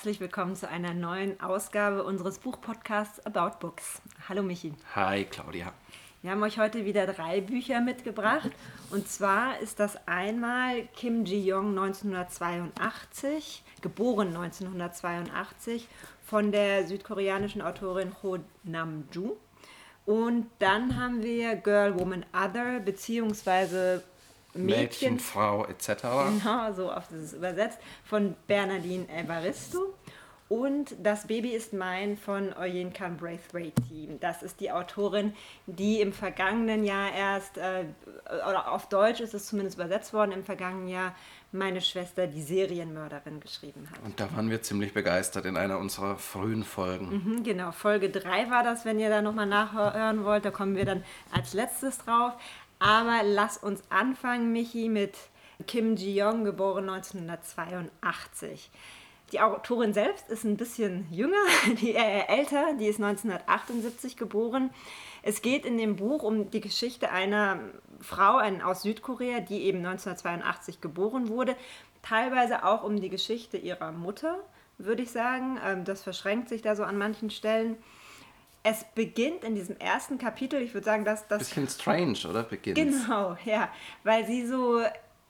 herzlich willkommen zu einer neuen Ausgabe unseres Buchpodcasts About Books. Hallo Michi. Hi Claudia. Wir haben euch heute wieder drei Bücher mitgebracht. Und zwar ist das einmal Kim Ji-young 1982, geboren 1982, von der südkoreanischen Autorin Ho Nam-ju. Und dann haben wir Girl, Woman, Other, beziehungsweise Mädchen, Mädchen Frau etc. Genau, so oft ist es übersetzt, von Bernardine Evaristo. Und Das Baby ist mein von Oyinkan Braithwaite. Das ist die Autorin, die im vergangenen Jahr erst, äh, oder auf Deutsch ist es zumindest übersetzt worden, im vergangenen Jahr meine Schwester, die Serienmörderin, geschrieben hat. Und da waren wir ziemlich begeistert in einer unserer frühen Folgen. Mhm, genau, Folge 3 war das, wenn ihr da nochmal nachhören wollt. Da kommen wir dann als letztes drauf. Aber lass uns anfangen, Michi, mit Kim Ji-young, geboren 1982. Die Autorin selbst ist ein bisschen jünger, die, äh, älter, die ist 1978 geboren. Es geht in dem Buch um die Geschichte einer Frau aus Südkorea, die eben 1982 geboren wurde. Teilweise auch um die Geschichte ihrer Mutter, würde ich sagen. Ähm, das verschränkt sich da so an manchen Stellen. Es beginnt in diesem ersten Kapitel, ich würde sagen, dass das. Bisschen strange, oder? Beginnt. Genau, ja. Weil sie so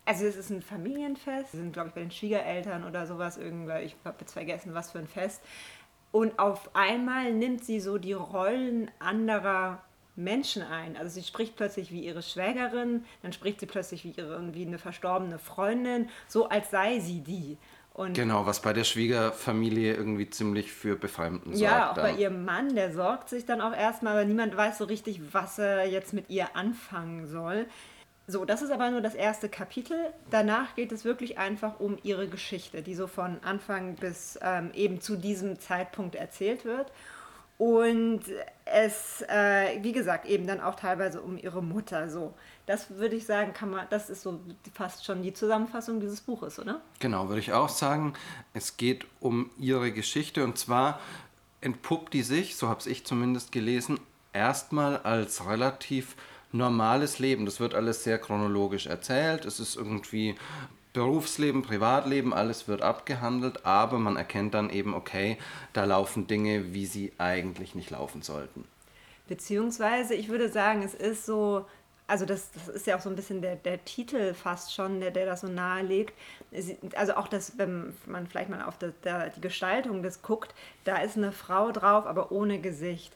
also es ist ein Familienfest. Sie sind, glaube ich, bei den Schwiegereltern oder sowas irgendwann. Ich habe jetzt vergessen, was für ein Fest. Und auf einmal nimmt sie so die Rollen anderer Menschen ein. Also sie spricht plötzlich wie ihre Schwägerin, dann spricht sie plötzlich wie, ihre, wie eine verstorbene Freundin, so als sei sie die. Und genau, was bei der Schwiegerfamilie irgendwie ziemlich für Befremden sorgt. Ja, auch bei ihrem Mann, der sorgt sich dann auch erstmal, aber niemand weiß so richtig, was er jetzt mit ihr anfangen soll. So, das ist aber nur das erste Kapitel. Danach geht es wirklich einfach um ihre Geschichte, die so von Anfang bis ähm, eben zu diesem Zeitpunkt erzählt wird. Und es, äh, wie gesagt, eben dann auch teilweise um ihre Mutter. So, das würde ich sagen, kann man, das ist so fast schon die Zusammenfassung dieses Buches, oder? Genau, würde ich auch sagen. Es geht um ihre Geschichte und zwar entpuppt die sich, so habe ich zumindest gelesen, erstmal als relativ normales Leben. Das wird alles sehr chronologisch erzählt. Es ist irgendwie Berufsleben, Privatleben, alles wird abgehandelt, aber man erkennt dann eben, okay, da laufen Dinge, wie sie eigentlich nicht laufen sollten. Beziehungsweise, ich würde sagen, es ist so, also das, das ist ja auch so ein bisschen der, der Titel fast schon, der, der das so nahelegt. Also auch das, wenn man vielleicht mal auf das, der, die Gestaltung des guckt, da ist eine Frau drauf, aber ohne Gesicht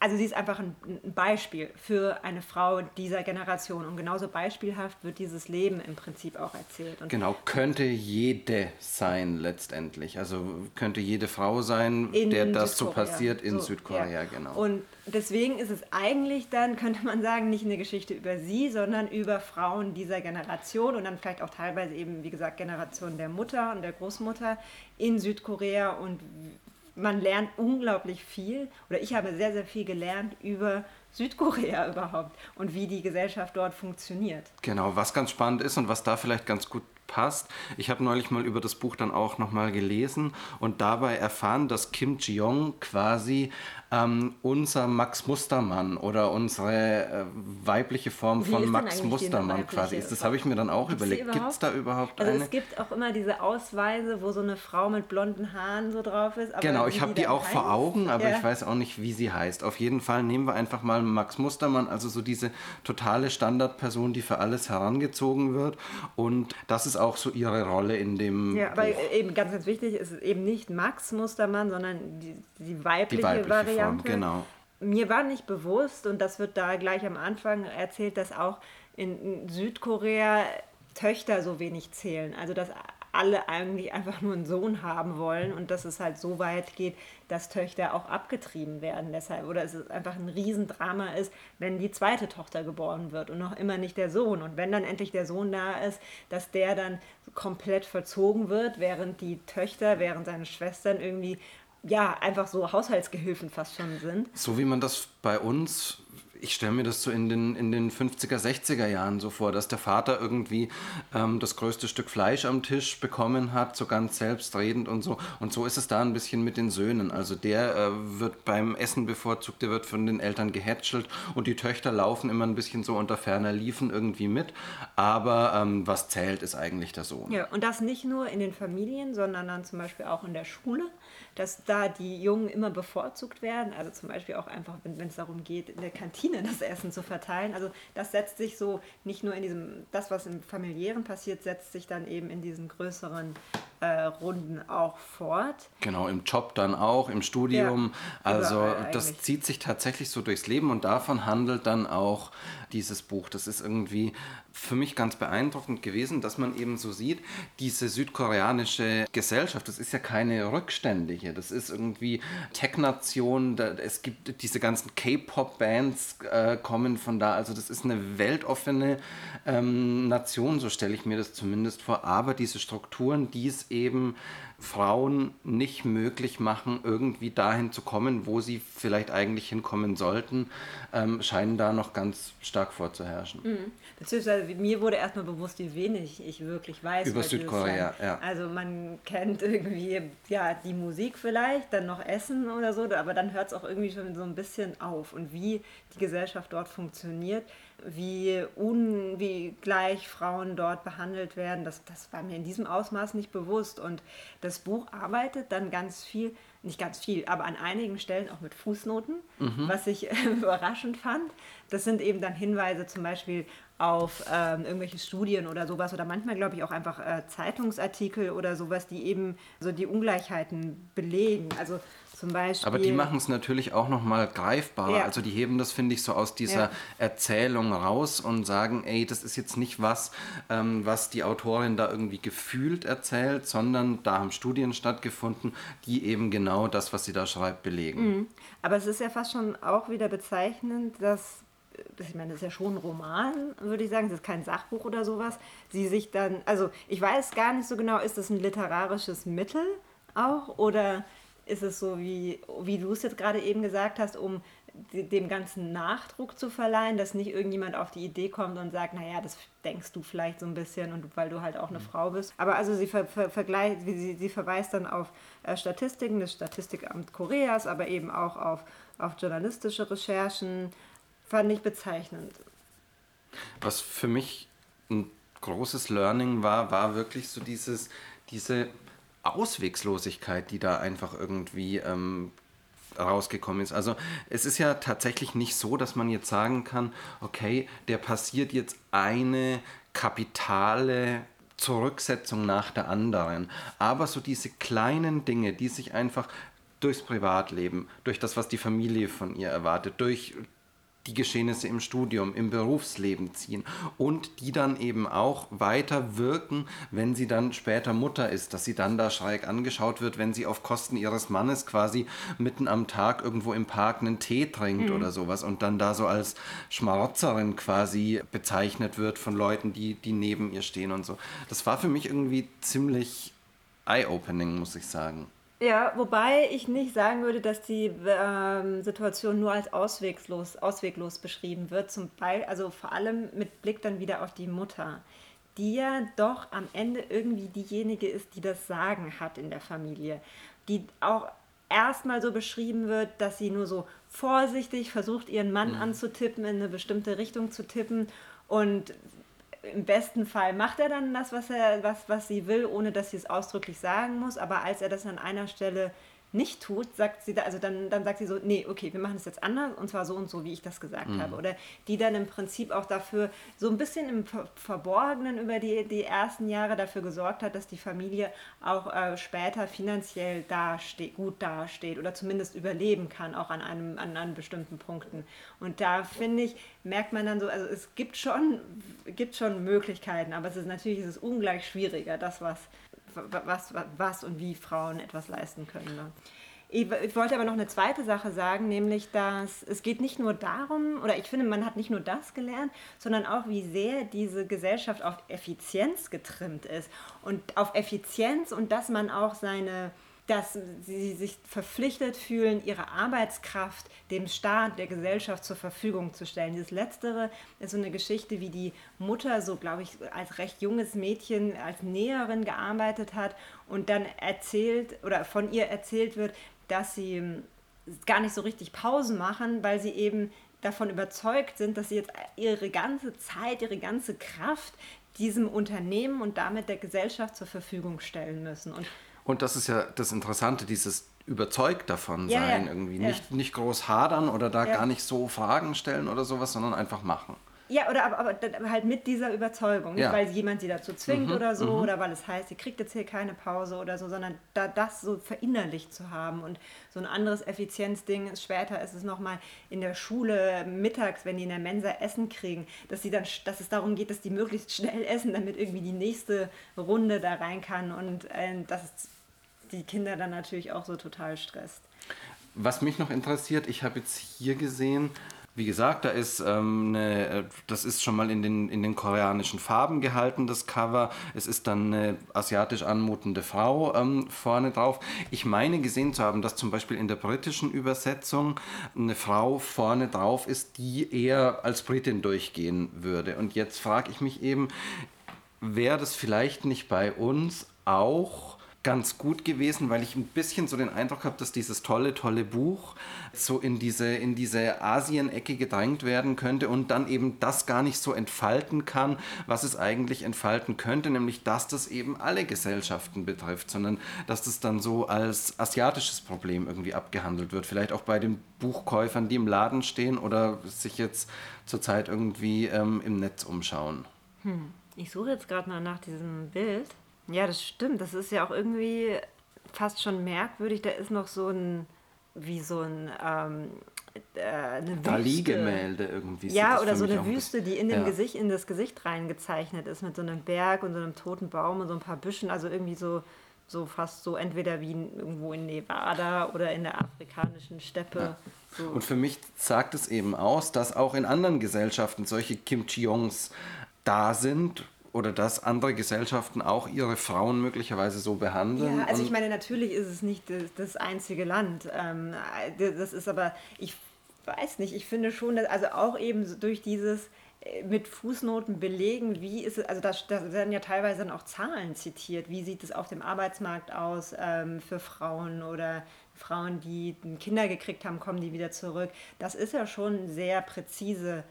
also sie ist einfach ein, Beispiel für eine Frau dieser Generation und genauso beispielhaft wird dieses Leben im Prinzip auch erzählt. Und genau, könnte jede sein letztendlich. Also könnte jede Frau sein, der das so passiert in so, Südkorea, ja. genau. Und deswegen ist es eigentlich dann, könnte man sagen, nicht eine Geschichte über sie, sondern über Frauen dieser Generation und dann vielleicht auch teilweise eben, wie gesagt, Generation der Mutter und der Großmutter in Südkorea und man lernt unglaublich viel oder ich habe sehr, sehr viel gelernt über Südkorea überhaupt und wie die Gesellschaft dort funktioniert. Genau, was ganz spannend ist und was da vielleicht ganz gut passt. Ich habe neulich mal über das Buch dann auch nochmal gelesen und dabei erfahren, dass Kim Ji-young quasi ähm, unser Max Mustermann oder unsere äh, weibliche Form von Max Mustermann quasi ist. Das habe ich mir dann auch Gibt's überlegt. Gibt es da überhaupt also eine? Es gibt auch immer diese Ausweise, wo so eine Frau mit blonden Haaren so drauf ist. genau, ich habe die, die auch heißt? vor Augen, aber ja. ich weiß auch nicht, wie sie heißt. Auf jeden Fall nehmen wir einfach mal Max Mustermann, also so diese totale Standardperson, die für alles herangezogen wird. Und das ist auch so ihre Rolle in dem. Ja, Buch. aber eben ganz, ganz wichtig ist eben nicht Max Mustermann, sondern die, die weibliche, die weibliche Variante. Form, genau. Mir war nicht bewusst, und das wird da gleich am Anfang erzählt, dass auch in Südkorea Töchter so wenig zählen. Also dass alle eigentlich einfach nur einen Sohn haben wollen und dass es halt so weit geht, dass Töchter auch abgetrieben werden deshalb. Oder es einfach ein Riesendrama ist, wenn die zweite Tochter geboren wird und noch immer nicht der Sohn. Und wenn dann endlich der Sohn da ist, dass der dann komplett verzogen wird, während die Töchter, während seine Schwestern irgendwie ja, einfach so Haushaltsgehilfen fast schon sind. So wie man das bei uns ich stelle mir das so in den, in den 50er, 60er Jahren so vor, dass der Vater irgendwie ähm, das größte Stück Fleisch am Tisch bekommen hat, so ganz selbstredend und so. Und so ist es da ein bisschen mit den Söhnen. Also der äh, wird beim Essen bevorzugt, der wird von den Eltern gehätschelt und die Töchter laufen immer ein bisschen so unter ferner Liefen irgendwie mit. Aber ähm, was zählt, ist eigentlich der Sohn. Ja, und das nicht nur in den Familien, sondern dann zum Beispiel auch in der Schule dass da die Jungen immer bevorzugt werden. Also zum Beispiel auch einfach, wenn es darum geht, in der Kantine das Essen zu verteilen. Also das setzt sich so nicht nur in diesem, das, was im familiären passiert, setzt sich dann eben in diesen größeren äh, Runden auch fort. Genau, im Job dann auch, im Studium. Ja, also das zieht sich tatsächlich so durchs Leben und davon handelt dann auch dieses Buch. Das ist irgendwie für mich ganz beeindruckend gewesen, dass man eben so sieht, diese südkoreanische Gesellschaft, das ist ja keine rückständige, das ist irgendwie Tech-Nation, es gibt diese ganzen K-Pop-Bands äh, kommen von da, also das ist eine weltoffene ähm, Nation, so stelle ich mir das zumindest vor, aber diese Strukturen, die es eben Frauen nicht möglich machen, irgendwie dahin zu kommen, wo sie vielleicht eigentlich hinkommen sollten, ähm, scheinen da noch ganz stark vorzuherrschen. Mhm. Beziehungsweise mir wurde erstmal bewusst, wie wenig ich wirklich weiß. Über Südkorea, ja. Also man kennt irgendwie ja die Musik vielleicht, dann noch Essen oder so, aber dann hört es auch irgendwie schon so ein bisschen auf. Und wie die Gesellschaft dort funktioniert, wie, un, wie gleich Frauen dort behandelt werden, das, das war mir in diesem Ausmaß nicht bewusst. Und das Buch arbeitet dann ganz viel, nicht ganz viel, aber an einigen Stellen auch mit Fußnoten, mhm. was ich äh, überraschend fand. Das sind eben dann Hinweise zum Beispiel auf ähm, irgendwelche Studien oder sowas oder manchmal glaube ich auch einfach äh, Zeitungsartikel oder sowas, die eben so die Ungleichheiten belegen. Also zum Beispiel. Aber die machen es natürlich auch nochmal greifbarer. Ja. Also die heben das, finde ich, so aus dieser ja. Erzählung raus und sagen, ey, das ist jetzt nicht was, ähm, was die Autorin da irgendwie gefühlt erzählt, sondern da haben Studien stattgefunden, die eben genau das, was sie da schreibt, belegen. Mhm. Aber es ist ja fast schon auch wieder bezeichnend, dass ich meine, das ist ja schon ein Roman, würde ich sagen, das ist kein Sachbuch oder sowas, sie sich dann, also ich weiß gar nicht so genau, ist das ein literarisches Mittel auch oder ist es so, wie, wie du es jetzt gerade eben gesagt hast, um dem ganzen Nachdruck zu verleihen, dass nicht irgendjemand auf die Idee kommt und sagt, naja, das denkst du vielleicht so ein bisschen und weil du halt auch eine mhm. Frau bist. Aber also sie, ver, ver, vergleicht, sie, sie verweist dann auf äh, Statistiken des Statistikamt Koreas, aber eben auch auf, auf journalistische Recherchen. Fand ich bezeichnend. Was für mich ein großes Learning war, war wirklich so dieses, diese Auswegslosigkeit, die da einfach irgendwie ähm, rausgekommen ist. Also es ist ja tatsächlich nicht so, dass man jetzt sagen kann, okay, der passiert jetzt eine kapitale Zurücksetzung nach der anderen. Aber so diese kleinen Dinge, die sich einfach durchs Privatleben, durch das, was die Familie von ihr erwartet, durch die Geschehnisse im Studium, im Berufsleben ziehen und die dann eben auch weiter wirken, wenn sie dann später Mutter ist, dass sie dann da schräg angeschaut wird, wenn sie auf Kosten ihres Mannes quasi mitten am Tag irgendwo im Park einen Tee trinkt mhm. oder sowas und dann da so als Schmarotzerin quasi bezeichnet wird von Leuten, die, die neben ihr stehen und so. Das war für mich irgendwie ziemlich eye-opening, muss ich sagen. Ja, wobei ich nicht sagen würde, dass die ähm, Situation nur als ausweglos, ausweglos beschrieben wird. Zum Beispiel, also vor allem mit Blick dann wieder auf die Mutter, die ja doch am Ende irgendwie diejenige ist, die das Sagen hat in der Familie. Die auch erstmal so beschrieben wird, dass sie nur so vorsichtig versucht, ihren Mann mhm. anzutippen, in eine bestimmte Richtung zu tippen und im besten Fall macht er dann das, was, er, was, was sie will, ohne dass sie es ausdrücklich sagen muss. Aber als er das an einer Stelle nicht tut, sagt sie da, also dann, dann sagt sie so, nee, okay, wir machen das jetzt anders und zwar so und so, wie ich das gesagt mhm. habe. Oder die dann im Prinzip auch dafür so ein bisschen im Verborgenen über die, die ersten Jahre dafür gesorgt hat, dass die Familie auch äh, später finanziell dasteht, gut dasteht oder zumindest überleben kann, auch an einem an, an bestimmten Punkten. Und da finde ich, merkt man dann so, also es gibt schon, gibt schon Möglichkeiten, aber es ist natürlich ist es ungleich schwieriger, das was was, was und wie Frauen etwas leisten können. Ne? Ich, wollte aber noch eine zweite Sache sagen, nämlich, dass es geht nicht nur darum, oder ich finde, man hat nicht nur das gelernt, sondern auch, wie sehr diese Gesellschaft auf Effizienz getrimmt ist. Und auf Effizienz und dass man auch seine dass sie sich verpflichtet fühlen, ihre Arbeitskraft dem Staat, der Gesellschaft zur Verfügung zu stellen. Dieses Letztere ist so eine Geschichte, wie die Mutter, so glaube ich, als recht junges Mädchen als Näherin gearbeitet hat und dann erzählt oder von ihr erzählt wird, dass sie hm, gar nicht so richtig Pausen machen, weil sie eben davon überzeugt sind, dass sie jetzt ihre ganze Zeit, ihre ganze Kraft diesem Unternehmen und damit der Gesellschaft zur Verfügung stellen müssen. Und und das ist ja das Interessante, dieses überzeugt davon ja, sein, ja. irgendwie. Ja. Nicht, nicht groß hadern oder da gar nicht so Fragen stellen oder sowas, sondern einfach machen. Ja, oder aber, aber halt mit dieser Überzeugung. Nicht, weil jemand sie dazu zwingt mhm, oder so, mhm. oder weil es heißt, sie kriegt jetzt hier keine Pause oder so, sondern da das so verinnerlicht zu haben. Und so ein anderes Effizienzding ist später ist es nochmal in der Schule mittags, wenn die in der Mensa Essen kriegen, dass, sie dann, dass es darum geht, dass die möglichst schnell essen, damit irgendwie die nächste Runde da rein kann. Und äh, das ist die Kinder dann natürlich auch so total stresst. Was mich noch interessiert, ich habe jetzt hier gesehen, wie gesagt, da ist ähm, eine, äh, das ist schon mal in den, in den koreanischen Farben gehalten, das Cover. Es ist dann eine asiatisch anmutende Frau ähm, vorne drauf. Ich meine gesehen zu haben, dass zum Beispiel in der britischen Übersetzung eine Frau vorne drauf ist, die eher als Britin durchgehen würde. Und jetzt frage ich mich eben, wäre das vielleicht nicht bei uns auch ganz gut gewesen, weil ich ein bisschen so den Eindruck habe, dass dieses tolle, tolle Buch so in diese, in diese Asien-Ecke gedrängt werden könnte und dann eben das gar nicht so entfalten kann, was es eigentlich entfalten könnte, nämlich dass das eben alle Gesellschaften betrifft, sondern dass das dann so als asiatisches Problem irgendwie abgehandelt wird. Vielleicht auch bei den Buchkäufern, die im Laden stehen oder sich jetzt zurzeit irgendwie ähm, im Netz umschauen. Hm. Ich suche jetzt gerade mal nach diesem Bild. Ja, das stimmt. Das ist ja auch irgendwie fast schon merkwürdig. Da ist noch so ein, wie so ein, ähm, äh, eine Dali-Gemälde irgendwie. Ja, oder so eine Wüste, die in, dem ja. Gesicht, in das Gesicht reingezeichnet ist, mit so einem Berg und so einem toten Baum und so ein paar Büschen. Also irgendwie so, so fast so entweder wie irgendwo in Nevada oder in der afrikanischen Steppe. Ja. So. Und für mich sagt es eben aus, dass auch in anderen Gesellschaften solche Kim Chi-Yongs da sind oder dass andere Gesellschaften auch ihre Frauen möglicherweise so behandeln? Ja, also ich meine, natürlich ist es nicht das, einzige Land. Ähm, das ist aber, ich weiß nicht, ich finde schon, dass also auch eben durch dieses äh, mit Fußnoten belegen, wie ist es, also da, da werden ja teilweise dann auch Zahlen zitiert, wie sieht es auf dem Arbeitsmarkt aus ähm, für Frauen oder Frauen, die Kinder gekriegt haben, kommen die wieder zurück. Das ist ja schon sehr präzise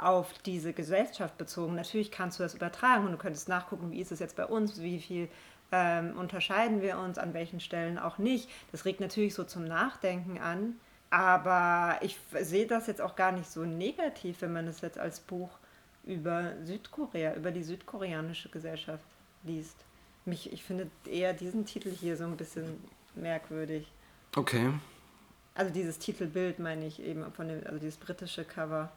auf diese Gesellschaft bezogen. Natürlich kannst du das übertragen und du könntest nachgucken, wie ist es jetzt bei uns, wie viel ähm, unterscheiden wir uns, an welchen Stellen auch nicht. Das regt natürlich so zum Nachdenken an, aber ich sehe das jetzt auch gar nicht so negativ, wenn man es jetzt als Buch über Südkorea, über die südkoreanische Gesellschaft liest. Mich, ich finde eher diesen Titel hier so ein bisschen merkwürdig. Okay. Also dieses Titelbild meine ich eben von dem, also dieses britische Cover.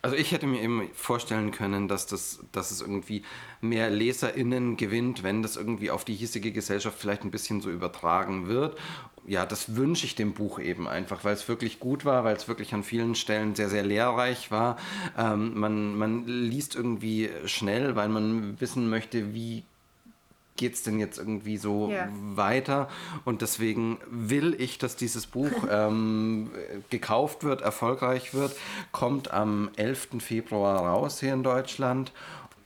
Also ich hätte mir eben vorstellen können, dass, das, dass es irgendwie mehr LeserInnen gewinnt, wenn das irgendwie auf die hiesige Gesellschaft vielleicht ein bisschen so übertragen wird. Ja, das wünsche ich dem Buch eben einfach, weil es wirklich gut war, weil es wirklich an vielen Stellen sehr, sehr lehrreich war. Ähm, man, man liest irgendwie schnell, weil man wissen möchte, wie geht es denn jetzt irgendwie so ja. weiter? Und deswegen will ich, dass dieses Buch ähm, gekauft wird, erfolgreich wird, kommt am 11. Februar raus hier in Deutschland.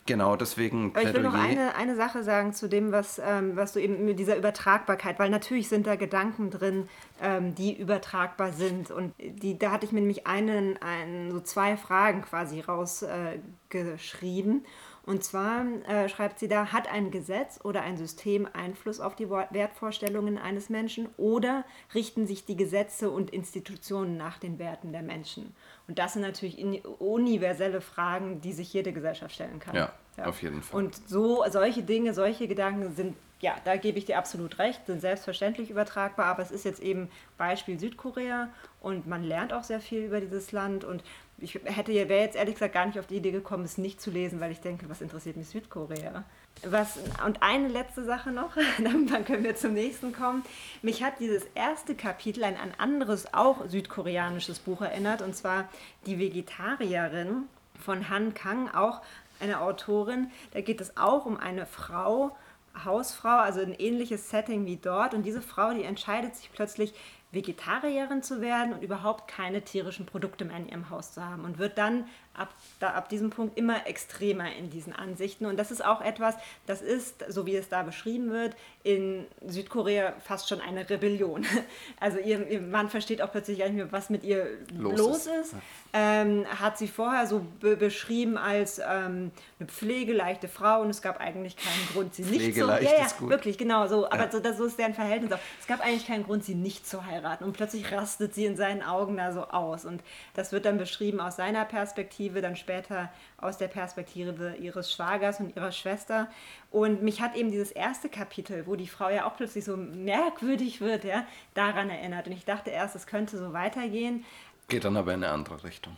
Genau, deswegen. Aber ich will noch eine, eine Sache sagen zu dem, was, ähm, was du eben mit dieser Übertragbarkeit, weil natürlich sind da Gedanken drin, ähm, die übertragbar sind. Und die, da hatte ich mir nämlich einen, einen, so zwei Fragen quasi rausgeschrieben. Äh, und zwar äh, schreibt sie da, hat ein Gesetz oder ein System Einfluss auf die Wertvorstellungen eines Menschen oder richten sich die Gesetze und Institutionen nach den Werten der Menschen? Und das sind natürlich universelle Fragen, die sich jede Gesellschaft stellen kann. Ja, ja. auf jeden Fall. Und so solche Dinge, solche Gedanken sind, ja, da gebe ich dir absolut recht, sind selbstverständlich übertragbar, aber es ist jetzt eben Beispiel Südkorea und man lernt auch sehr viel über dieses Land und ich hätte wäre jetzt ehrlich gesagt gar nicht auf die Idee gekommen, es nicht zu lesen, weil ich denke, was interessiert mich Südkorea? Was, und eine letzte Sache noch, dann können wir zum nächsten kommen. Mich hat dieses erste Kapitel an ein anderes, auch südkoreanisches Buch erinnert, und zwar Die Vegetarierin von Han Kang, auch eine Autorin. Da geht es auch um eine Frau, Hausfrau, also ein ähnliches Setting wie dort. Und diese Frau, die entscheidet sich plötzlich, Vegetarierin zu werden und überhaupt keine tierischen Produkte mehr in ihrem Haus zu haben. Und wird dann ab, da, ab diesem Punkt immer extremer in diesen Ansichten. Und das ist auch etwas, das ist, so wie es da beschrieben wird, in Südkorea fast schon eine Rebellion. Also ihr, ihr Mann versteht auch plötzlich gar nicht mehr, was mit ihr los, los ist. ist. Ähm, hat sie vorher so be beschrieben als ähm, eine pflegeleichte Frau und es gab eigentlich keinen Grund, sie nicht zu heiraten. Ja, ja, wirklich, genau so. Aber ja. so, das, so ist deren Verhältnis auch. Es gab eigentlich keinen Grund, sie nicht zu heiraten. Und plötzlich rastet sie in seinen Augen da so aus. Und das wird dann beschrieben aus seiner Perspektive Perspektive, dann später aus der Perspektive ihres Schwagers und ihrer Schwester. Und mich hat eben dieses erste Kapitel, wo die Frau ja auch plötzlich so merkwürdig wird, ja, daran erinnert. Und ich dachte erst, es könnte so weitergehen. Geht dann aber in eine andere Richtung.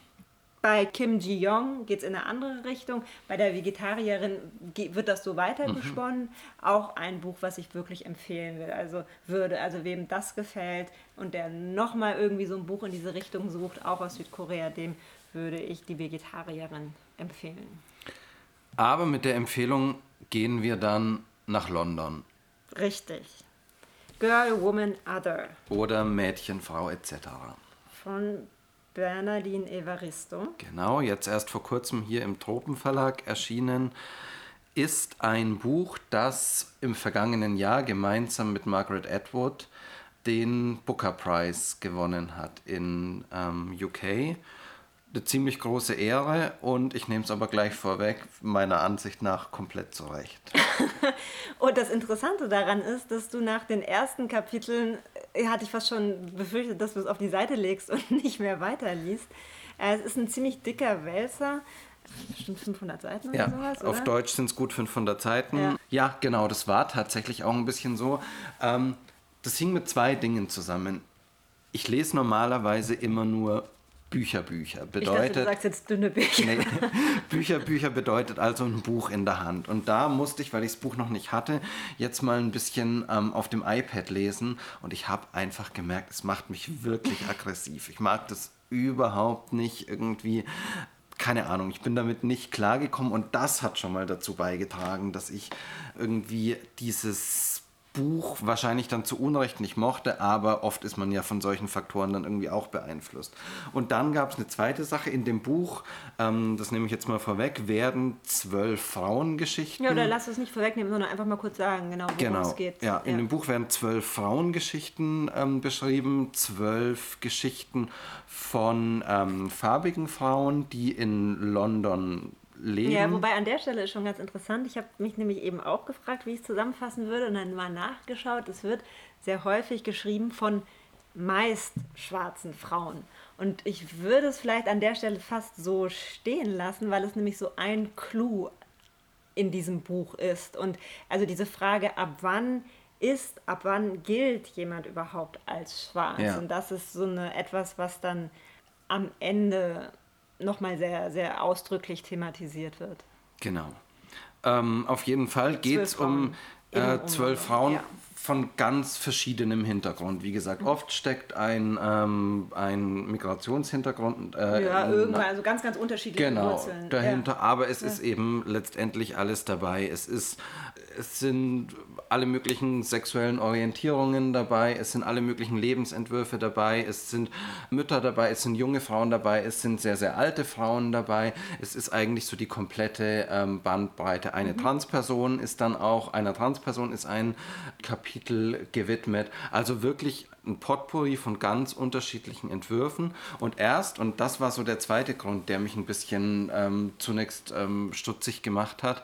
Bei Kim Ji-young geht es in eine andere Richtung. Bei der Vegetarierin wird das so weitergesponnen. Mhm. Auch ein Buch, was ich wirklich empfehlen will. Also würde, also wem das gefällt und der nochmal irgendwie so ein Buch in diese Richtung sucht, auch aus Südkorea, dem würde ich die Vegetarierin empfehlen. Aber mit der Empfehlung gehen wir dann nach London. Richtig. Girl, Woman, Other. Oder Mädchen, Frau etc. Von Bernardine Evaristo. Genau, jetzt erst vor kurzem hier im Tropenverlag erschienen, ist ein Buch, das im vergangenen Jahr gemeinsam mit Margaret Atwood den Booker Prize gewonnen hat in ähm, UK eine ziemlich große Ehre und ich nehme es aber gleich vorweg, meiner Ansicht nach komplett zurecht. und das Interessante daran ist, dass du nach den ersten Kapiteln, äh, hatte ich fast schon befürchtet, dass du es auf die Seite legst und nicht mehr weiterliest. Äh, es ist ein ziemlich dicker Wälzer. Bestimmt 500 Seiten oder ja, sowas, oder? Auf Deutsch sind es gut 500 Seiten. Ja. ja. genau, das war tatsächlich auch ein bisschen so. Ähm, das hing mit zwei Dingen zusammen. Ich lese normalerweise immer nur Bücher, Bücher. Bedeutet, ich dachte, du sagst jetzt dünne Bücher. Nee, Bücher, Bücher bedeutet also ein Buch in der Hand. Und da musste ich, weil ich das Buch noch nicht hatte, jetzt mal ein bisschen ähm, auf dem iPad lesen. Und ich habe einfach gemerkt, es macht mich wirklich aggressiv. Ich mag das überhaupt nicht irgendwie keine Ahnung, ich bin damit nicht klargekommen und das hat schon mal dazu beigetragen, dass ich irgendwie dieses Buch wahrscheinlich dann zu Unrecht nicht mochte, aber oft ist man ja von solchen Faktoren dann irgendwie auch beeinflusst. Und dann gab es eine zweite Sache in dem Buch, ähm, das nehme ich jetzt mal vorweg, werden zwölf Frauengeschichten. Ja, oder lass es nicht vorwegnehmen, sondern einfach mal kurz sagen, genau, worum genau, es geht. Ja, in ja. dem Buch werden zwölf Frauengeschichten ähm, beschrieben, zwölf Geschichten von ähm, farbigen Frauen, die in London leben. Ja, wobei an der Stelle ist schon ganz interessant. Ich habe mich nämlich eben auch gefragt, wie ich es zusammenfassen würde und dann mal nachgeschaut. Es wird sehr häufig geschrieben von meist schwarzen Frauen. Und ich würde es vielleicht an der Stelle fast so stehen lassen, weil es nämlich so ein Clou in diesem Buch ist. Und also diese Frage, ab wann ist, ab wann gilt jemand überhaupt als schwarz? Ja. Und das ist so eine etwas, was dann am Ende nochmal sehr, sehr ausdrücklich thematisiert wird. Genau. Ähm, auf jeden Fall geht es um äh, zwölf Frauen ja. Von ganz verschiedenem Hintergrund. Wie gesagt, mhm. oft steckt ein, ähm, ein Migrationshintergrund. Äh, ja, irgendwann, also ganz, ganz unterschiedliche genau, Wurzeln. dahinter. Ja. Aber es ja. ist eben letztendlich alles dabei. Es ist, es sind alle möglichen sexuellen Orientierungen dabei, es sind alle möglichen Lebensentwürfe dabei, es sind Mütter dabei, es sind junge Frauen dabei, es sind sehr, sehr alte Frauen dabei. Es ist eigentlich so die komplette ähm, Bandbreite. Eine mhm. Transperson ist dann auch, einer Transperson ist ein Kapitel gewidmet. Also wirklich ein Potpourri von ganz unterschiedlichen Entwürfen. Und erst, und das war so der zweite Grund, der mich ein bisschen ähm, zunächst ähm, stutzig gemacht hat,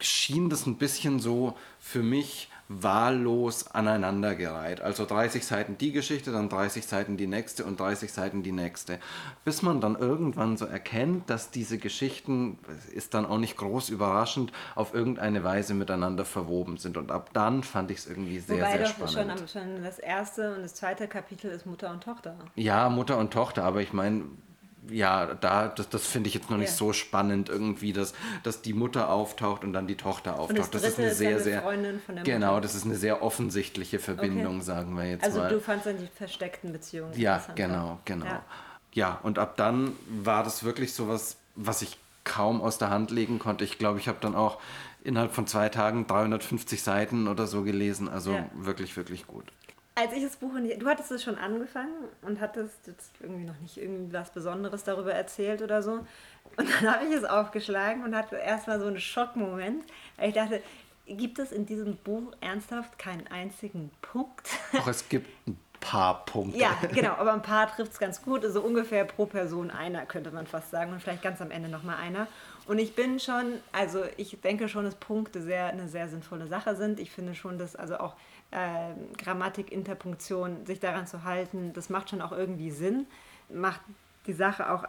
schien das ein bisschen so für mich wahllos aneinandergereiht. Also 30 Seiten die Geschichte, dann 30 Seiten die nächste und 30 Seiten die nächste. Bis man dann irgendwann so erkennt, dass diese Geschichten, ist dann auch nicht groß überraschend, auf irgendeine Weise miteinander verwoben sind. Und ab dann fand ich es irgendwie sehr, Wobei sehr spannend. Wobei schon, schon das erste und das zweite Kapitel ist Mutter und Tochter. Ja, Mutter und Tochter, aber ich meine, ja, da, das, das finde ich jetzt noch nicht ja. so spannend irgendwie, dass, dass die Mutter auftaucht und dann die Tochter auftaucht. das, das ist eine ist sehr, sehr. Genau, das ist eine sehr offensichtliche Verbindung, okay. sagen wir jetzt also mal. Also du fandst dann die versteckten Beziehungen. Ja, genau, genau. Ja. ja, und ab dann war das wirklich so was, was ich kaum aus der Hand legen konnte. Ich glaube, ich habe dann auch innerhalb von zwei Tagen 350 Seiten oder so gelesen. Also ja. wirklich, wirklich gut. Als ich das Buch in die, du hattest es schon angefangen und hattest jetzt irgendwie noch nicht irgendwas Besonderes darüber erzählt oder so. Und dann habe ich es aufgeschlagen und hatte erstmal so einen Schockmoment. Weil ich dachte, gibt es in diesem Buch ernsthaft keinen einzigen Punkt? Auch es gibt ein paar Punkte. Ja, genau, aber ein paar trifft es ganz gut. Also ungefähr pro Person einer, könnte man fast sagen. Und vielleicht ganz am Ende nochmal einer. Und ich bin schon, also ich denke schon, dass Punkte sehr, eine sehr sinnvolle Sache sind. Ich finde schon, dass also auch äh, Grammatik, Interpunktion, sich daran zu halten, das macht schon auch irgendwie Sinn, macht die Sache auch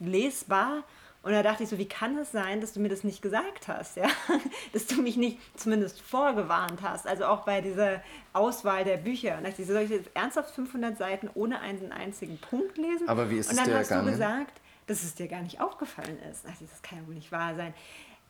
lesbar. Und da dachte ich so, wie kann es sein, dass du mir das nicht gesagt hast, ja? Dass du mich nicht zumindest vorgewarnt hast, also auch bei dieser Auswahl der Bücher. Und da dachte ich so, soll ich jetzt ernsthaft 500 Seiten ohne einen einzigen Punkt lesen? Aber wie ist es Und dann dir hast ergangen? du gesagt, dass es dir gar nicht aufgefallen ist. Da dachte ich, das kann ja wohl nicht wahr sein.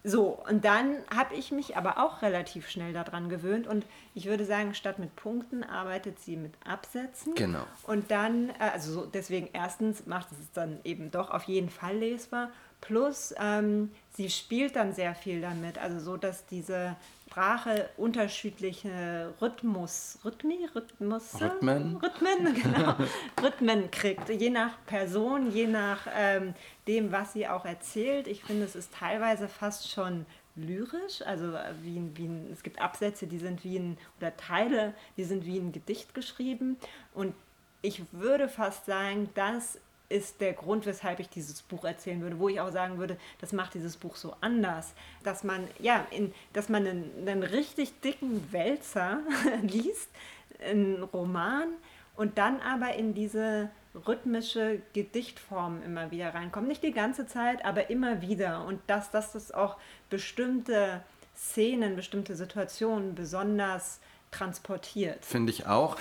So, und dann habe ich mich aber auch relativ schnell daran gewöhnt und ich würde sagen, statt mit Punkten arbeitet sie mit Absätzen. Genau. Und dann, äh, also so, deswegen erstens macht es dann eben doch auf jeden Fall lesbar. Plus, ähm, sie spielt dann sehr viel damit, also so, dass diese Sprache unterschiedliche Rhythmus, Rhythmi, Rhythmus, Rhythmen. Rhythmen, genau, Rhythmen kriegt, je nach Person, je nach ähm, dem, was sie auch erzählt. Ich finde, es ist teilweise fast schon lyrisch, also wie, ein- wie ein, es gibt Absätze, die sind wie ein, oder Teile, die sind wie ein Gedicht geschrieben. Und ich würde fast sagen, das ist der Grund, weshalb ich dieses Buch erzählen würde, wo ich auch sagen würde, das macht dieses Buch so anders, dass man ja, in, dass man einen, einen richtig dicken Wälzer liest, einen Roman und dann aber in diese rhythmische Gedichtform immer wieder reinkommt. Nicht die ganze Zeit, aber immer wieder. Und dass, dass das auch bestimmte Szenen, bestimmte Situationen besonders transportiert. Finde ich auch.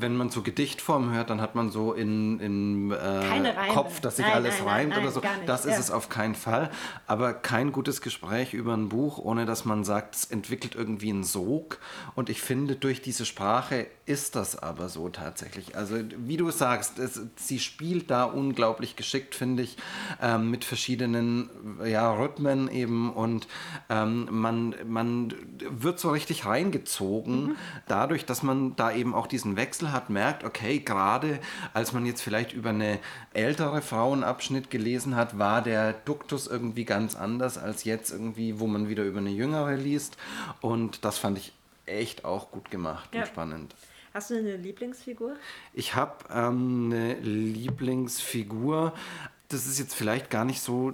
Wenn man so Gedichtform hört, dann hat man so in, in äh. Kopf, dass sich Nein, alles nein, reimt nein, oder so. Das ist ja. es auf keinen Fall. Aber kein gutes Gespräch über ein Buch, ohne dass man sagt, es entwickelt irgendwie einen Sog. Und ich finde, durch diese Sprache ist das aber so tatsächlich. Also wie du sagst, es, sie spielt da unglaublich geschickt, finde ich, ähm, mit verschiedenen ja, Rhythmen eben. Und ähm, man, man wird so richtig reingezogen, dadurch, dass man da eben auch diesen Wechsel hat, merkt, okay, gerade als man jetzt vielleicht über eine ältere Frauenabschnitt gelesen hat, war der Duktus irgendwie ganz anders als jetzt irgendwie, wo man wieder über eine jüngere liest. Und das fand ich echt auch gut gemacht Ja. und spannend. Hast du eine Lieblingsfigur? Ich habe ähm, eine Lieblingsfigur. Das ist jetzt vielleicht gar nicht so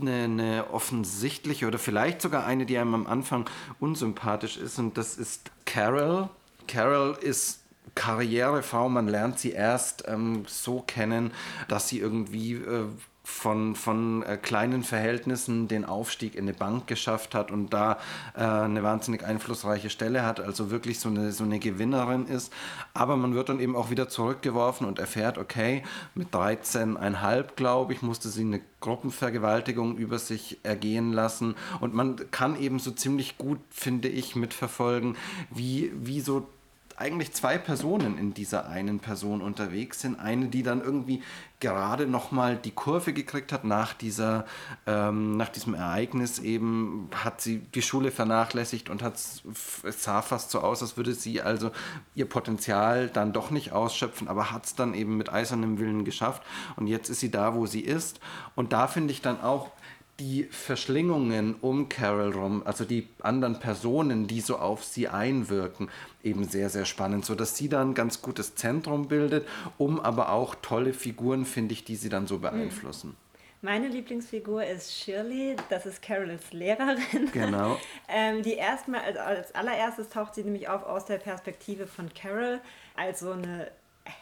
eine, eine offensichtliche oder vielleicht sogar eine, die einem am Anfang unsympathisch ist. Und das ist Carol. Carol ist Karrierefrau. Man lernt sie erst ähm, so kennen, dass sie irgendwie äh, von, von äh, kleinen Verhältnissen den Aufstieg in eine Bank geschafft hat und da äh, eine wahnsinnig einflussreiche Stelle hat, also wirklich so eine, so eine Gewinnerin ist. Aber man wird dann eben auch wieder zurückgeworfen und erfährt, okay, mit 13,5, glaube ich, musste sie eine Gruppenvergewaltigung über sich ergehen lassen. Und man kann eben so ziemlich gut, finde ich, mitverfolgen, wie, wie so eigentlich zwei Personen in dieser einen Person unterwegs sind. Eine, die dann irgendwie gerade nochmal die Kurve gekriegt hat nach, dieser, ähm, nach diesem Ereignis eben, hat sie die Schule vernachlässigt und hat es sah fast so aus, als würde sie also ihr Potenzial dann doch nicht ausschöpfen, aber hat es dann eben mit eisernem Willen geschafft und jetzt ist sie da, wo sie ist. Und da finde ich dann auch, die Verschlingungen um Carol rum, also die anderen Personen, die so auf sie einwirken, eben sehr, sehr spannend, sodass sie dann ein ganz gutes Zentrum bildet, um aber auch tolle Figuren, finde ich, die sie dann so beeinflussen. Meine Lieblingsfigur ist Shirley, das ist Carols Lehrerin. Genau. ähm, die erstmal, als, als allererstes taucht sie nämlich auf aus der Perspektive von Carol als so eine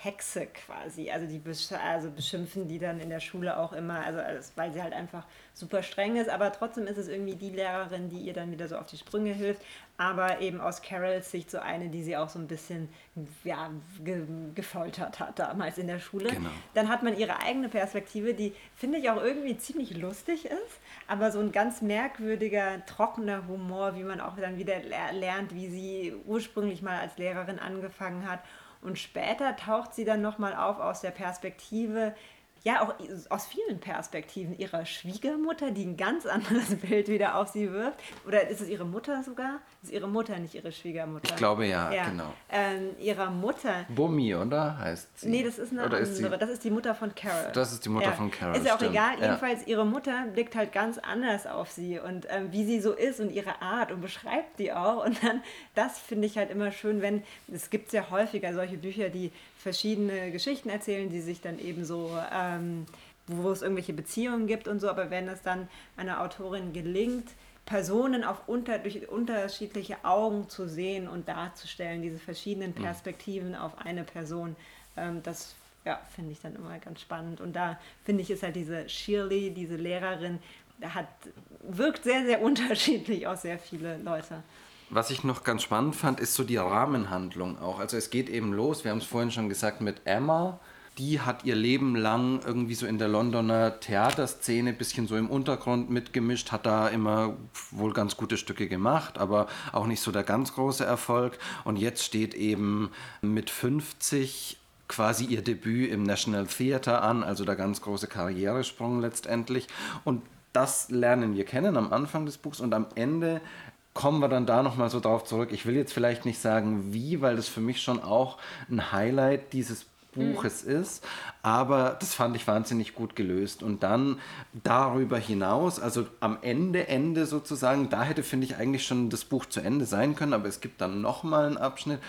Hexe quasi. Also die besch also beschimpfen die dann in der Schule auch immer, also alles, weil sie halt einfach super streng ist, aber trotzdem ist es irgendwie die Lehrerin, die ihr dann wieder so auf die Sprünge hilft, aber eben aus Carols Sicht so eine, die sie auch so ein bisschen ja, ge gefoltert hat damals in der Schule. Genau. Dann hat man ihre eigene Perspektive, die finde ich auch irgendwie ziemlich lustig ist, aber so ein ganz merkwürdiger, trockener Humor, wie man auch dann wieder ler- lernt, wie sie ursprünglich mal als Lehrerin angefangen hat. Und später taucht sie dann nochmal auf aus der Perspektive ja auch aus vielen Perspektiven ihrer Schwiegermutter, die ein ganz anderes Bild wieder auf sie wirft. Oder ist es ihre Mutter sogar? Ist ihre Mutter nicht ihre Schwiegermutter? Ich glaube ja, ja. genau. Ähm, ihrer Mutter. Bummi, oder? Heißt sie? Nee, das ist eine oder andere. Ist die, das ist die Mutter von Carol. Das ist die Mutter ja. von Carol. Ist ja auch stimmt. egal. Jedenfalls, ihre Mutter blickt halt ganz anders auf sie und ähm, wie sie so ist und ihre Art und beschreibt die auch. Und dann, das finde ich halt immer schön, wenn, es gibt sehr häufiger solche Bücher, die verschiedene Geschichten erzählen, die sich dann eben so, ähm, wo es irgendwelche Beziehungen gibt und so, aber wenn es dann einer Autorin gelingt, Personen auf unter, durch unterschiedliche Augen zu sehen und darzustellen, diese verschiedenen mhm. Perspektiven auf eine Person, ähm, das ja, finde ich dann immer ganz spannend. Und da finde ich, ist halt diese Shirley, diese Lehrerin, hat, wirkt sehr, sehr unterschiedlich auf sehr viele Leute. Was ich noch ganz spannend fand, ist so die Rahmenhandlung auch. Also es geht eben los, wir haben es vorhin schon gesagt, mit Emma. Die hat ihr Leben lang irgendwie so in der Londoner Theaterszene ein bisschen so im Untergrund mitgemischt, hat da immer wohl ganz gute Stücke gemacht, aber auch nicht so der ganz große Erfolg. Und jetzt steht eben mit 50 quasi ihr Debüt im National Theatre an, also der ganz große Karrieresprung letztendlich. Und das lernen wir kennen am Anfang des Buchs und am Ende kommen wir dann da nochmal so drauf zurück. Ich will jetzt vielleicht nicht sagen wie, weil das für mich schon auch ein Highlight dieses Buches mhm. ist, aber das fand ich wahnsinnig gut gelöst. Und dann darüber hinaus, also am Ende, Ende sozusagen, da hätte, finde ich, eigentlich schon das Buch zu Ende sein können, aber es gibt dann nochmal einen Abschnitt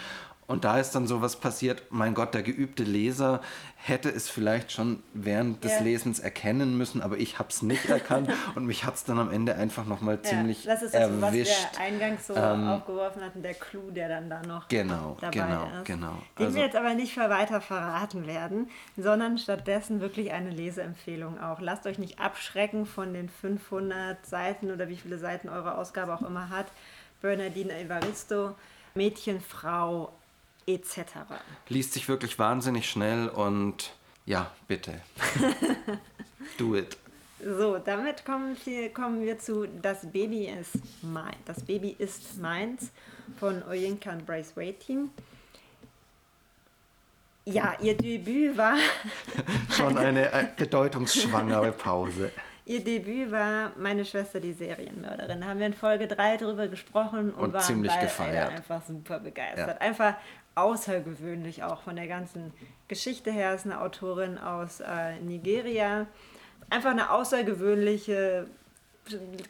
und da ist dann sowas passiert, mein Gott, der geübte Leser hätte es vielleicht schon während des ja. Lesens erkennen müssen, aber ich habe es nicht erkannt und mich hat es dann am Ende einfach nochmal ja, ziemlich das ist das, erwischt. was der eingangs so ähm, aufgeworfen hat und der Clou, der dann da noch genau, dabei genau, ist. Genau, Den also, wir jetzt aber nicht für weiter verraten werden, sondern stattdessen wirklich eine Leseempfehlung auch. Lasst euch nicht abschrecken von den 500 Seiten oder wie viele Seiten eure Ausgabe auch immer hat. Bernardine Evaristo, Mädchen, Frau, etc. Liest sich wirklich wahnsinnig schnell und ja, bitte. Do it. So, damit kommen wir, kommen wir zu Das Baby ist mein. Das Baby ist meins von Oyinka und Bryce Waiting. Ja, ihr Debüt war. Schon eine äh, bedeutungsschwangere Pause. Ihr Debüt war Meine Schwester, die Serienmörderin. Da haben wir in Folge 3 drüber gesprochen und, und waren ziemlich gefeiert. einfach super begeistert. Ja. Einfach außergewöhnlich auch von der ganzen Geschichte her. Ist eine Autorin aus äh, Nigeria. Einfach eine außergewöhnliche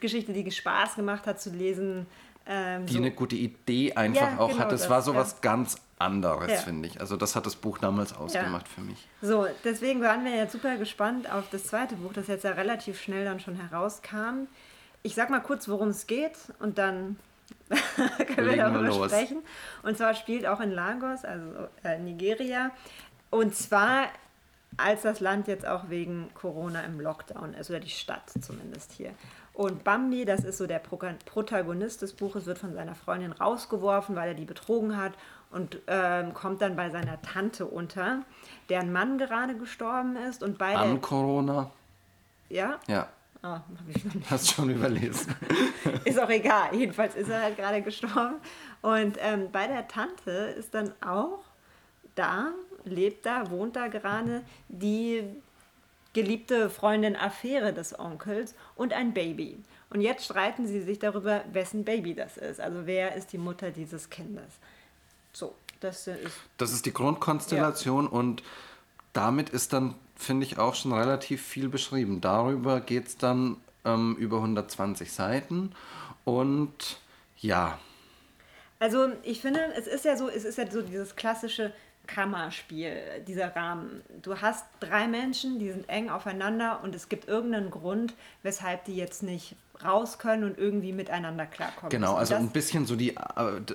Geschichte, die Spaß gemacht hat zu lesen. Ähm, die so. eine gute Idee einfach ja, auch genau hat. Das, das war so ja. was ganz anderes, ja. finde ich. Also das hat das Buch damals ausgemacht für mich. So, deswegen waren wir jetzt super gespannt auf das zweite Buch, das jetzt ja relativ schnell dann schon herauskam. Ich sag mal kurz, worum es geht und dann können wir darüber sprechen. Und zwar spielt auch in Lagos, also äh, Nigeria. Und zwar, als das Land jetzt auch wegen Corona im Lockdown ist, oder die Stadt zumindest hier. Und Bambi, das ist so der Protagonist des Buches, wird von seiner Freundin rausgeworfen, weil er die betrogen hat und ähm, kommt dann bei seiner Tante unter, deren Mann gerade gestorben ist. Und beide. An Corona? Ja? Ja. Oh, Hast schon überlesen. ist auch egal. Jedenfalls ist er halt gerade gestorben. Und ähm, bei der Tante ist dann auch da, lebt da, wohnt da gerade die geliebte Freundin Affäre des Onkels und ein Baby. Und jetzt streiten sie sich darüber, wessen Baby das ist. Also wer ist die Mutter dieses Kindes. So, das ist. Das ist die Grundkonstellation ja. und damit ist dann finde ich, auch schon relativ viel beschrieben. Darüber geht es dann ähm, über 120 Seiten und ja. Also ich finde, es ist ja so, es ist ja so dieses klassische Kammerspiel, dieser Rahmen. Du hast drei Menschen, die sind eng aufeinander und es gibt irgendeinen Grund, weshalb die jetzt nicht raus können und irgendwie miteinander klarkommen. Genau, also ein bisschen so die, äh,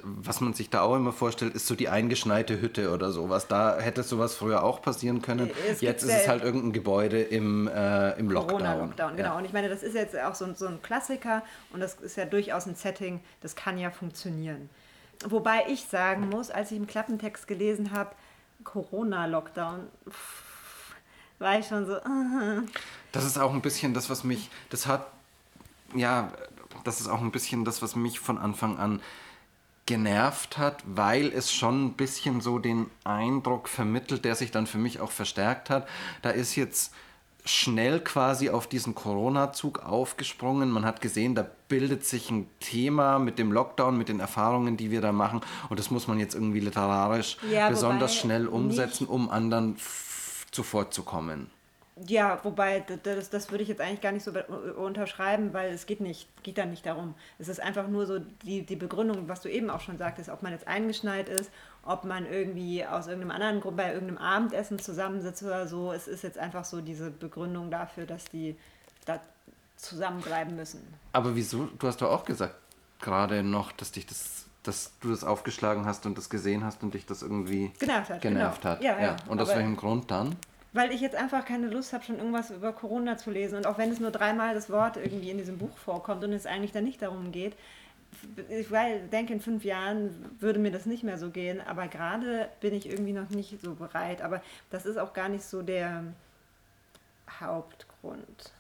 was man sich da auch immer vorstellt, ist so die eingeschneite Hütte oder sowas. Da hätte sowas früher auch passieren können. Es jetzt ist es halt irgendein Gebäude im, äh, im Lockdown. Corona-Lockdown, genau. Ja. Und ich meine, das ist jetzt auch so, so ein Klassiker und das ist ja durchaus ein Setting, das kann ja funktionieren. Wobei ich sagen muss, als ich im Klappentext gelesen habe, Corona-Lockdown, war ich schon so. Das ist auch ein bisschen das, was mich, das hat ja, das ist auch ein bisschen das, was mich von Anfang an genervt hat, weil es schon ein bisschen so den Eindruck vermittelt, der sich dann für mich auch verstärkt hat. Da ist jetzt schnell quasi auf diesen Corona-Zug aufgesprungen. Man hat gesehen, da bildet sich ein Thema mit dem Lockdown, mit den Erfahrungen, die wir da machen. Und das muss man jetzt irgendwie literarisch Ja, besonders schnell umsetzen, um anderen zuvorzukommen. Ja, wobei das, das würde ich jetzt eigentlich gar nicht so be- unterschreiben, weil es geht nicht, geht da nicht darum. Es ist einfach nur so die, die Begründung, was du eben auch schon sagtest, ob man jetzt eingeschneit ist, ob man irgendwie aus irgendeinem anderen Grund bei irgendeinem Abendessen zusammensitzt oder so. Es ist jetzt einfach so diese Begründung dafür, dass die da zusammenbleiben müssen. Aber wieso? Du hast doch auch gesagt, gerade noch, dass dich das, dass du das aufgeschlagen hast und das gesehen hast und dich das irgendwie Genervt hat, genervt genau. hat. Ja, ja. Und aus welchem Grund dann? Weil ich jetzt einfach keine Lust habe, schon irgendwas über Corona zu lesen. Und auch wenn es nur dreimal das Wort irgendwie in diesem Buch vorkommt und es eigentlich dann nicht darum geht, ich denke, in fünf Jahren würde mir das nicht mehr so gehen. Aber gerade bin ich irgendwie noch nicht so bereit. Aber das ist auch gar nicht so der Hauptgrund,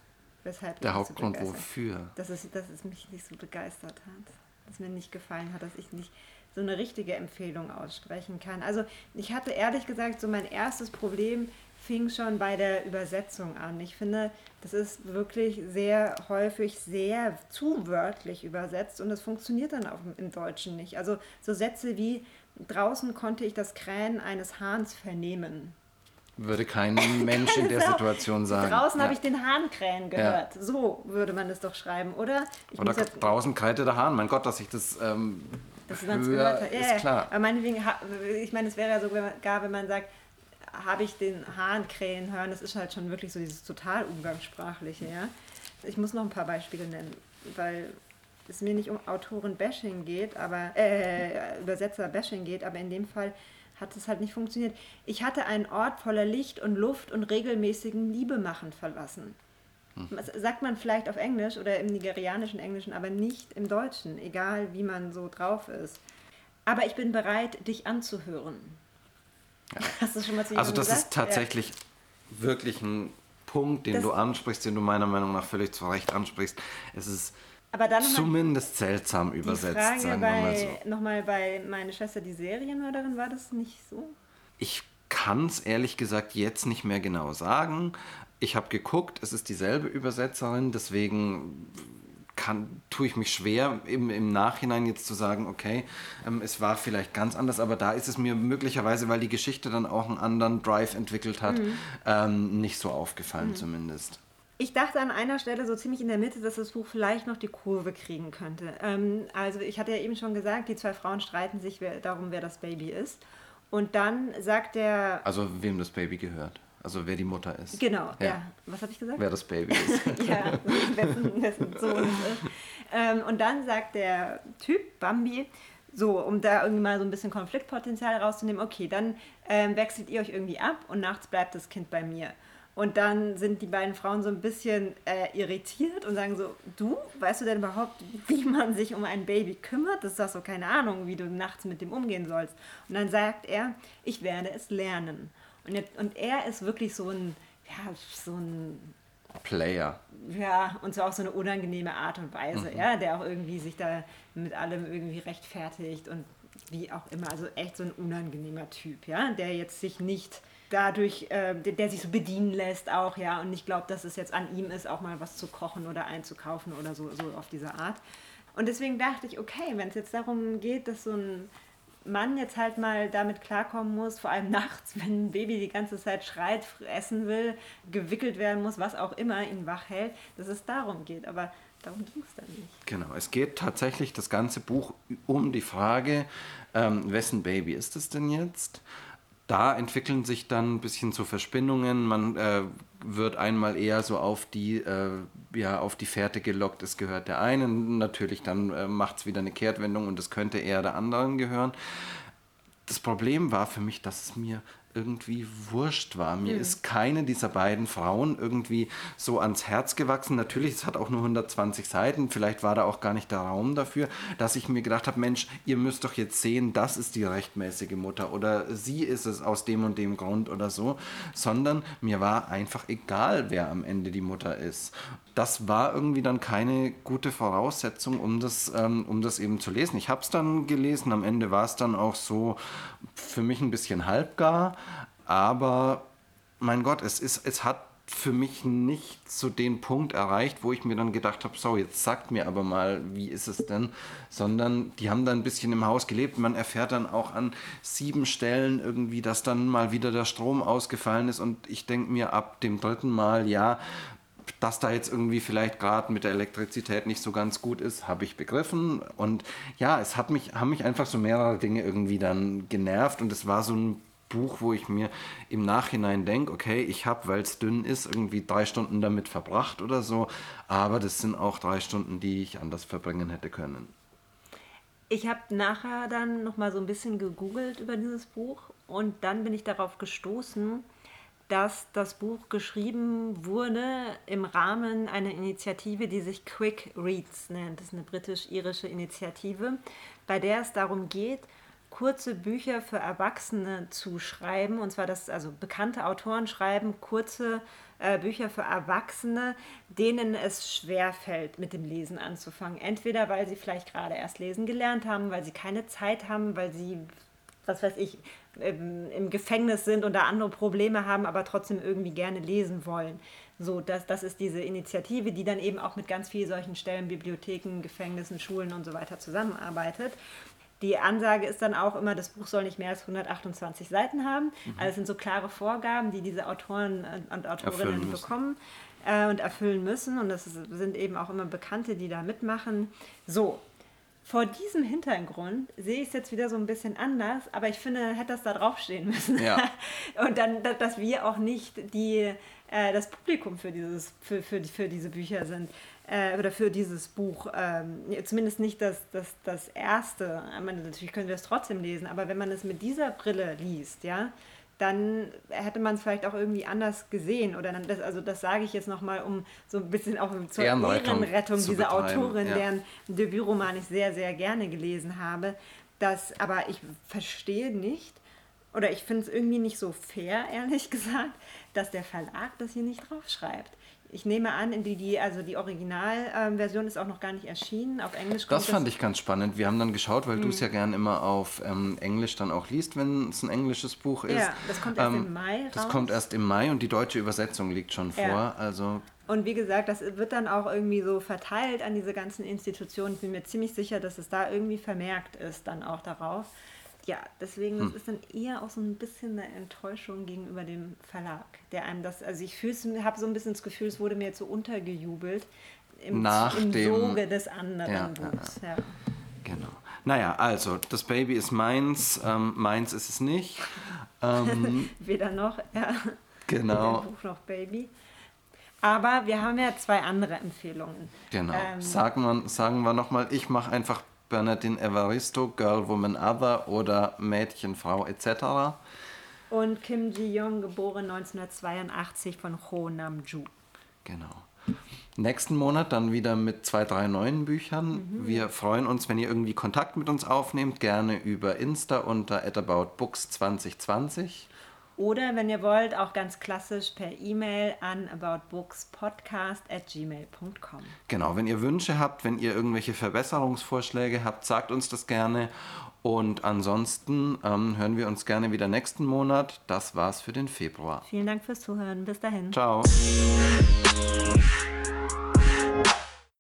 weshalb Der so Hauptgrund begeistert. wofür? Dass es, dass es mich nicht so begeistert hat. Dass mir nicht gefallen hat, dass ich nicht so eine richtige Empfehlung aussprechen kann. Also ich hatte ehrlich gesagt so mein erstes Problem fing schon bei der Übersetzung an. Ich finde, das ist wirklich sehr häufig sehr zu wörtlich übersetzt und das funktioniert dann auch im Deutschen nicht. Also so Sätze wie draußen konnte ich das Krähen eines Hahns vernehmen. Würde kein Mensch in der Situation sagen. Draußen Ja. habe ich den Hahn krähen gehört. So würde man es doch schreiben, oder? Ich Oder jetzt- draußen kreilte der Hahn. Mein Gott, dass ich das ähm, dass höre, gehört hat. Ja, ist ja. klar. Aber meinetwegen, ich meine, es wäre ja sogar, wenn man sagt, habe ich den Hahn krähen hören, das ist halt schon wirklich so dieses total umgangssprachliche, ja. Ich muss noch ein paar Beispiele nennen, weil es mir nicht um Autoren-Bashing geht, aber äh, Übersetzer-Bashing geht, aber in dem Fall hat es halt nicht funktioniert. Ich hatte einen Ort voller Licht und Luft und regelmäßigen Liebemachen verlassen. Das sagt man vielleicht auf Englisch oder im nigerianischen Englischen, aber nicht im Deutschen, egal wie man so drauf ist. Aber ich bin bereit, dich anzuhören. Hast du schon mal zu Also das gesagt? ist tatsächlich wirklich ein Punkt, den Das- du ansprichst, den du meiner Meinung nach völlig zu Recht ansprichst. Es ist Ja. Aber dann nochmal zumindest seltsam übersetzt, Frage sagen wir mal so. bei, nochmal bei meine Schwester, die Serienmörderin, war das nicht so? Ich kann es ehrlich gesagt jetzt nicht mehr genau sagen. Ich habe geguckt, es ist dieselbe Übersetzerin, deswegen kann, tue ich mich schwer, im, im Nachhinein jetzt zu sagen, okay, ähm, es war vielleicht ganz anders, aber da ist es mir möglicherweise, weil die Geschichte dann auch einen anderen Drive entwickelt hat, ähm, nicht so aufgefallen zumindest. Ich dachte an einer Stelle so ziemlich in der Mitte, dass das Buch vielleicht noch die Kurve kriegen könnte. Ähm, also ich hatte ja eben schon gesagt, die zwei Frauen streiten sich wer, darum, wer das Baby ist. Und dann sagt der, Also wem das Baby gehört, also wer die Mutter ist. genau, ja, was habe ich gesagt? Wer das Baby ist. ja, wessen, wessen Sohn ist. Ähm, und dann sagt der Typ, Bambi, so, um da irgendwie mal so ein bisschen Konfliktpotenzial rauszunehmen, okay, dann ähm, wechselt ihr euch irgendwie ab und nachts bleibt das Kind bei mir. Und dann sind die beiden Frauen so ein bisschen äh, irritiert und sagen so, du, weißt du denn überhaupt, wie man sich um ein Baby kümmert? Das ist doch so keine Ahnung, wie du nachts mit dem umgehen sollst. Und dann sagt er, ich werde es lernen. Und, jetzt, und er ist wirklich so ein, ja, so ein Player. ja, und zwar auf so eine unangenehme Art und Weise, ja, der auch irgendwie sich da mit allem irgendwie rechtfertigt und wie auch immer, also echt so ein unangenehmer Typ, ja, der jetzt sich nicht dadurch, äh, der, der sich so bedienen lässt auch, ja, und nicht glaubt, dass es jetzt an ihm ist, auch mal was zu kochen oder einzukaufen oder so, so auf diese Art. Und deswegen dachte ich, okay, wenn es jetzt darum geht, dass so ein Mann jetzt halt mal damit klarkommen muss, vor allem nachts, wenn ein Baby die ganze Zeit schreit, essen will, gewickelt werden muss, was auch immer ihn wach hält, dass es darum geht. Aber darum ging es dann nicht. Genau, es geht tatsächlich das ganze Buch um die Frage, ähm, wessen Baby ist es denn jetzt? Da entwickeln sich dann ein bisschen so Verspinnungen. Man äh, wird einmal eher so auf die, äh, ja, auf die Fährte gelockt, es gehört der einen. Natürlich dann äh, macht es wieder eine Kehrtwendung und es könnte eher der anderen gehören. Das Problem war für mich, dass es mir irgendwie wurscht war. Mir ist keine dieser beiden Frauen irgendwie so ans Herz gewachsen. Natürlich, es hat auch nur 120 Seiten. Vielleicht war da auch gar nicht der Raum dafür, dass ich mir gedacht habe, Mensch, ihr müsst doch jetzt sehen, das ist die rechtmäßige Mutter oder sie ist es aus dem und dem Grund oder so, sondern mir war einfach egal, wer am Ende die Mutter ist. Das war irgendwie dann keine gute Voraussetzung, um das, ähm, um das eben zu lesen. Ich habe es dann gelesen, am Ende war es dann auch so für mich ein bisschen halbgar, aber mein Gott, es, ist, es hat für mich nicht so den Punkt erreicht, wo ich mir dann gedacht habe, so, jetzt sagt mir aber mal, wie ist es denn? Sondern die haben da ein bisschen im Haus gelebt. Man erfährt dann auch an sieben Stellen irgendwie, dass dann mal wieder der Strom ausgefallen ist und ich denke mir ab dem dritten Mal, ja, dass da jetzt irgendwie vielleicht gerade mit der Elektrizität nicht so ganz gut ist, habe ich begriffen. Und ja, es hat mich, haben mich einfach so mehrere Dinge irgendwie dann genervt und es war so ein Buch, wo ich mir im Nachhinein denke, okay, ich habe, weil es dünn ist, irgendwie drei Stunden damit verbracht oder so, aber das sind auch drei Stunden, die ich anders verbringen hätte können. Ich habe nachher dann noch mal so ein bisschen gegoogelt über dieses Buch und dann bin ich darauf gestoßen, dass das Buch geschrieben wurde im Rahmen einer Initiative, die sich Quick Reads nennt. Das ist eine britisch-irische Initiative, bei der es darum geht, kurze Bücher für Erwachsene zu schreiben. Und zwar, dass also bekannte Autoren schreiben kurze äh, Bücher für Erwachsene, denen es schwerfällt, mit dem Lesen anzufangen. Entweder weil sie vielleicht gerade erst lesen gelernt haben, weil sie keine Zeit haben, weil sie, was weiß ich, im Gefängnis sind da andere Probleme haben, aber trotzdem irgendwie gerne lesen wollen. So, das, das ist diese Initiative, die dann eben auch mit ganz vielen solchen Stellen, Bibliotheken, Gefängnissen, Schulen und so weiter zusammenarbeitet. Die Ansage ist dann auch immer, das Buch soll nicht mehr als 128 Seiten haben. Mhm. Also es sind so klare Vorgaben, die diese Autoren und Autorinnen bekommen äh, und erfüllen müssen. Und das sind eben auch immer Bekannte, die da mitmachen. So, vor diesem Hintergrund sehe ich es jetzt wieder so ein bisschen anders, aber ich finde, hätte das da draufstehen müssen. Ja. Und dann, dass wir auch nicht die, äh, das Publikum für, dieses, für, für, für diese Bücher sind äh, oder für dieses Buch. Ähm, zumindest nicht das, das, das erste. Ich meine, natürlich können wir es trotzdem lesen, aber wenn man es mit dieser Brille liest, ja, dann hätte man es vielleicht auch irgendwie anders gesehen. Oder dann das, also das sage ich jetzt nochmal, um so ein bisschen auch zur Ehrenrettung, Ehrenrettung dieser Autorin, ja. deren Debütroman ich sehr, sehr gerne gelesen habe. Dass, aber ich verstehe nicht, oder ich finde es irgendwie nicht so fair, ehrlich gesagt, dass der Verlag das hier nicht draufschreibt. Ich nehme an, die, die, also die Originalversion ist auch noch gar nicht erschienen. Auf Englisch Das fand das ich ganz spannend. Wir haben dann geschaut, weil mhm. du es ja gern immer auf ähm, Englisch dann auch liest, wenn es ein englisches Buch ist. Ja, das kommt erst ähm, im Mai. Raus. Das kommt erst im Mai und die deutsche Übersetzung liegt schon vor. Ja. Also und wie gesagt, das wird dann auch irgendwie so verteilt an diese ganzen Institutionen. Ich bin mir ziemlich sicher, dass es da irgendwie vermerkt ist, dann auch darauf ja, deswegen hm. das ist dann eher auch so ein bisschen eine Enttäuschung gegenüber dem Verlag, der einem das, also ich habe so ein bisschen das Gefühl, es wurde mir jetzt so untergejubelt im, Nach im dem, Soge des anderen ja, Buchs. Ja. Genau. Naja, also, das Baby ist meins, ähm, meins ist es nicht. Ähm, Weder noch, ja. Genau. Weder Buch noch Baby. Aber wir haben ja zwei andere Empfehlungen. Genau. Ähm, sagen wir, sagen wir nochmal, ich mache einfach Bernadine Evaristo, Girl, Woman, Other oder Mädchen, Frau etc. Und Kim Ji-young, geboren 1982 von Ho Nam-ju. Genau. Nächsten Monat dann wieder mit zwei, drei neuen Büchern. Mhm. Wir freuen uns, wenn ihr irgendwie Kontakt mit uns aufnehmt, gerne über Insta unter ataboutbooks2020. Oder wenn ihr wollt, auch ganz klassisch per E-Mail an aboutbookspodcast.gmail.com. Genau, wenn ihr Wünsche habt, wenn ihr irgendwelche Verbesserungsvorschläge habt, sagt uns das gerne. Und ansonsten ähm, hören wir uns gerne wieder nächsten Monat. Das war's für den Februar. Vielen Dank fürs Zuhören. Bis dahin. Ciao.